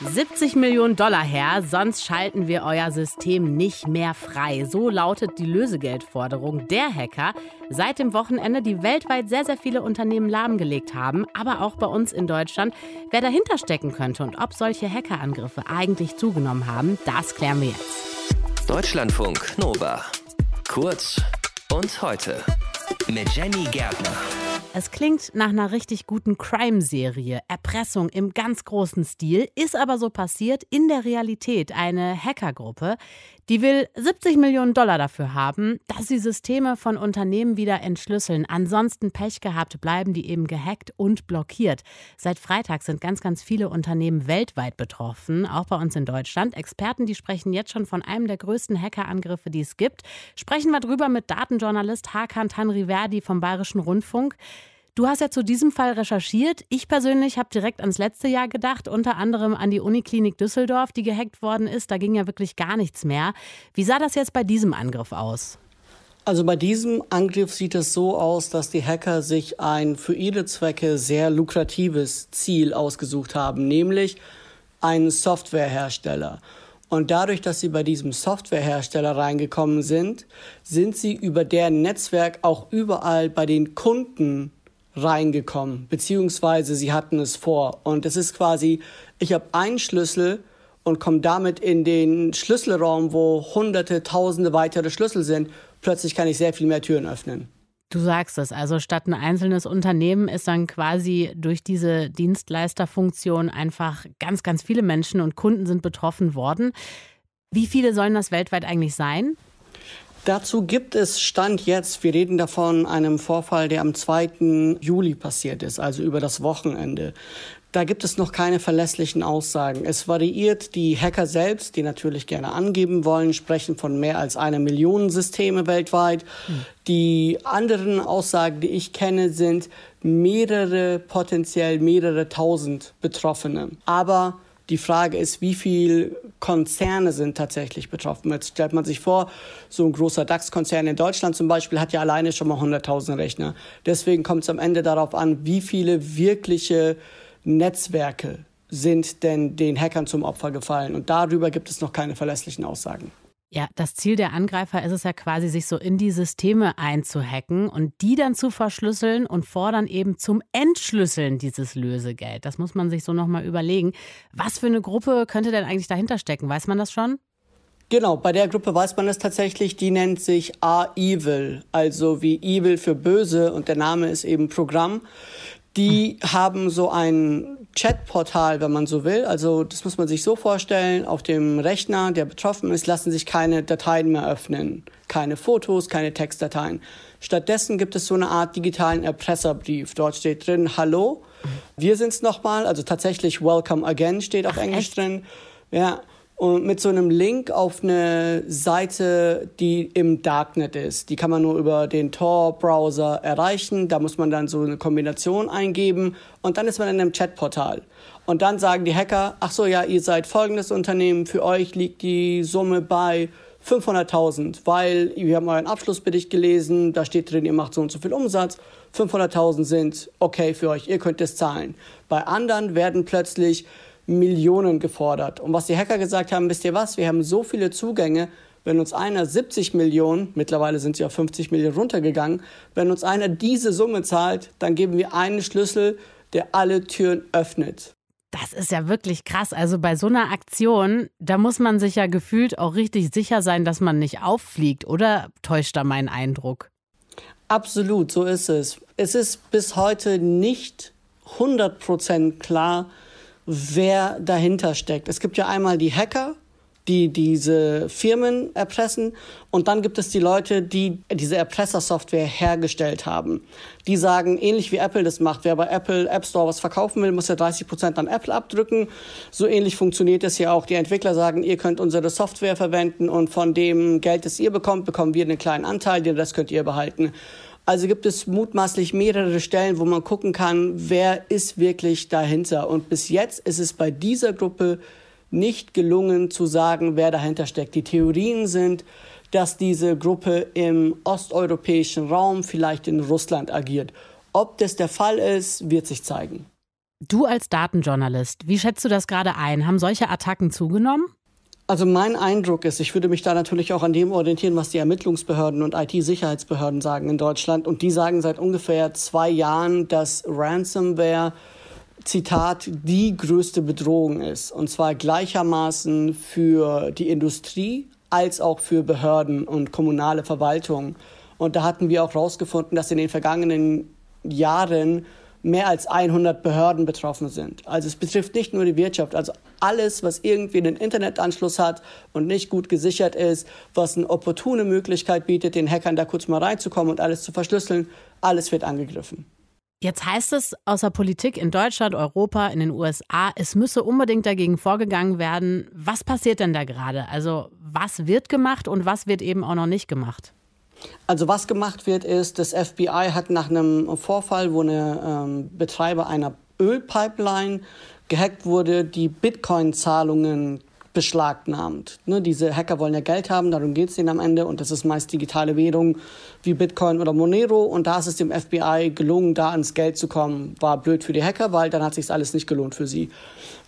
70 Millionen Dollar her, sonst schalten wir euer System nicht mehr frei. So lautet die Lösegeldforderung der Hacker seit dem Wochenende, die weltweit sehr, sehr viele Unternehmen lahmgelegt haben, aber auch bei uns in Deutschland. Wer dahinter stecken könnte und ob solche Hackerangriffe eigentlich zugenommen haben, das klären wir jetzt. Deutschlandfunk Nova. Kurz und heute mit Jenny Gärtner. Es klingt nach einer richtig guten Crime-Serie. Erpressung im ganz großen Stil, ist aber so passiert in der Realität. Eine Hackergruppe, die will 70 Millionen Dollar dafür haben, dass sie Systeme von Unternehmen wieder entschlüsseln. Ansonsten Pech gehabt, bleiben die eben gehackt und blockiert. Seit Freitag sind ganz, ganz viele Unternehmen weltweit betroffen, auch bei uns in Deutschland. Experten, die sprechen jetzt schon von einem der größten Hackerangriffe, die es gibt. Sprechen wir drüber mit Datenjournalist Hakan Tanriverdi vom Bayerischen Rundfunk. Du hast ja zu diesem Fall recherchiert. Ich persönlich habe direkt ans letzte Jahr gedacht, unter anderem an die Uniklinik Düsseldorf, die gehackt worden ist. Da ging ja wirklich gar nichts mehr. Wie sah das jetzt bei diesem Angriff aus? Also bei diesem Angriff sieht es so aus, dass die Hacker sich ein für ihre Zwecke sehr lukratives Ziel ausgesucht haben, nämlich einen Softwarehersteller. Und dadurch, dass sie bei diesem Softwarehersteller reingekommen sind, sind sie über deren Netzwerk auch überall bei den Kunden reingekommen, beziehungsweise sie hatten es vor. Und es ist quasi, ich habe einen Schlüssel und komme damit in den Schlüsselraum, wo hunderte, tausende weitere Schlüssel sind. Plötzlich kann ich sehr viel mehr Türen öffnen. Du sagst es, also statt ein einzelnes Unternehmen ist dann quasi durch diese Dienstleisterfunktion einfach ganz, ganz viele Menschen und Kunden sind betroffen worden. Wie viele sollen das weltweit eigentlich sein? Dazu gibt es Stand jetzt, wir reden davon einem Vorfall, der am 2. Juli passiert ist, also über das Wochenende. Da gibt es noch keine verlässlichen Aussagen. Es variiert. Die Hacker selbst, die natürlich gerne angeben wollen, sprechen von mehr als einer Million Systeme weltweit. Hm. Die anderen Aussagen, die ich kenne, sind mehrere, potenziell mehrere tausend Betroffene. Aber die Frage ist, wie viele Konzerne sind tatsächlich betroffen. Jetzt stellt man sich vor, so ein großer DAX-Konzern in Deutschland zum Beispiel hat ja alleine schon mal 100.000 Rechner. Deswegen kommt es am Ende darauf an, wie viele wirkliche Netzwerke sind denn den Hackern zum Opfer gefallen. Und darüber gibt es noch keine verlässlichen Aussagen. Ja, das Ziel der Angreifer ist es ja quasi, sich so in die Systeme einzuhacken und die dann zu verschlüsseln und fordern eben zum Entschlüsseln dieses Lösegeld. Das muss man sich so nochmal überlegen. Was für eine Gruppe könnte denn eigentlich dahinter stecken? Weiß man das schon? Genau, bei der Gruppe weiß man es tatsächlich, die nennt sich A-Evil, also wie Evil für böse und der Name ist eben Programm. Die haben so ein Chatportal, wenn man so will. Also das muss man sich so vorstellen. Auf dem Rechner, der betroffen ist, lassen sich keine Dateien mehr öffnen. Keine Fotos, keine Textdateien. Stattdessen gibt es so eine Art digitalen Erpresserbrief. Dort steht drin, hallo, wir sind's nochmal. Also tatsächlich Welcome Again steht auf Englisch echt? drin. Ja, und mit so einem Link auf eine Seite, die im Darknet ist. Die kann man nur über den Tor-Browser erreichen. Da muss man dann so eine Kombination eingeben und dann ist man in einem Chatportal. Und dann sagen die Hacker, ach so, ja, ihr seid folgendes Unternehmen, für euch liegt die Summe bei 500.000, weil wir haben euren Abschlussbericht gelesen, da steht drin, ihr macht so und so viel Umsatz. 500.000 sind okay für euch, ihr könnt es zahlen. Bei anderen werden plötzlich Millionen gefordert. Und was die Hacker gesagt haben, wisst ihr was, wir haben so viele Zugänge, wenn uns einer 70 Millionen, mittlerweile sind sie auf 50 Millionen runtergegangen, wenn uns einer diese Summe zahlt, dann geben wir einen Schlüssel, der alle Türen öffnet. Das ist ja wirklich krass. Also bei so einer Aktion, da muss man sich ja gefühlt auch richtig sicher sein, dass man nicht auffliegt, oder täuscht da mein Eindruck? Absolut, so ist es. Es ist bis heute nicht 100% klar, wer dahinter steckt. Es gibt ja einmal die Hacker, die diese Firmen erpressen und dann gibt es die Leute, die diese Erpressersoftware hergestellt haben. Die sagen, ähnlich wie Apple das macht, wer bei Apple App Store was verkaufen will, muss ja 30 Prozent an Apple abdrücken. So ähnlich funktioniert es ja auch. Die Entwickler sagen, ihr könnt unsere Software verwenden und von dem Geld, das ihr bekommt, bekommen wir einen kleinen Anteil, den Rest könnt ihr behalten. Also gibt es mutmaßlich mehrere Stellen, wo man gucken kann, wer ist wirklich dahinter. Und bis jetzt ist es bei dieser Gruppe nicht gelungen zu sagen, wer dahinter steckt. Die Theorien sind, dass diese Gruppe im osteuropäischen Raum, vielleicht in Russland agiert. Ob das der Fall ist, wird sich zeigen. Du als Datenjournalist, wie schätzt du das gerade ein? Haben solche Attacken zugenommen? Also mein Eindruck ist, ich würde mich da natürlich auch an dem orientieren, was die Ermittlungsbehörden und IT-Sicherheitsbehörden sagen in Deutschland. Und die sagen seit ungefähr zwei Jahren, dass Ransomware, Zitat, die größte Bedrohung ist. Und zwar gleichermaßen für die Industrie als auch für Behörden und kommunale Verwaltung. Und da hatten wir auch herausgefunden, dass in den vergangenen Jahren mehr als 100 Behörden betroffen sind. Also es betrifft nicht nur die Wirtschaft, also alles, was irgendwie einen Internetanschluss hat und nicht gut gesichert ist, was eine opportune Möglichkeit bietet, den Hackern da kurz mal reinzukommen und alles zu verschlüsseln, alles wird angegriffen. Jetzt heißt es aus der Politik in Deutschland, Europa, in den USA, es müsse unbedingt dagegen vorgegangen werden. Was passiert denn da gerade? Also was wird gemacht und was wird eben auch noch nicht gemacht? Also was gemacht wird, ist, das FBI hat nach einem Vorfall, wo ein ähm, Betreiber einer Ölpipeline gehackt wurde, die Bitcoin-Zahlungen beschlagnahmt. Ne, diese Hacker wollen ja Geld haben, darum geht es ihnen am Ende und das ist meist digitale Währung wie Bitcoin oder Monero und da ist es dem FBI gelungen, da ans Geld zu kommen. War blöd für die Hacker, weil dann hat sich alles nicht gelohnt für sie.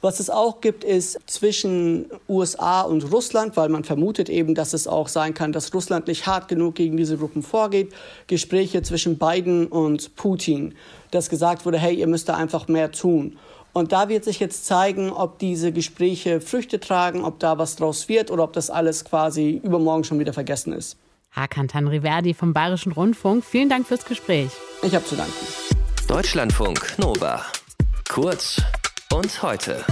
Was es auch gibt, ist zwischen USA und Russland, weil man vermutet eben, dass es auch sein kann, dass Russland nicht hart genug gegen diese Gruppen vorgeht, Gespräche zwischen Biden und Putin, dass gesagt wurde, hey, ihr müsst da einfach mehr tun. Und da wird sich jetzt zeigen, ob diese Gespräche Früchte tragen, ob da was draus wird oder ob das alles quasi übermorgen schon wieder vergessen ist. Hakan Tanriverdi vom Bayerischen Rundfunk, vielen Dank fürs Gespräch. Ich habe zu danken. Deutschlandfunk Nova. Kurz und heute.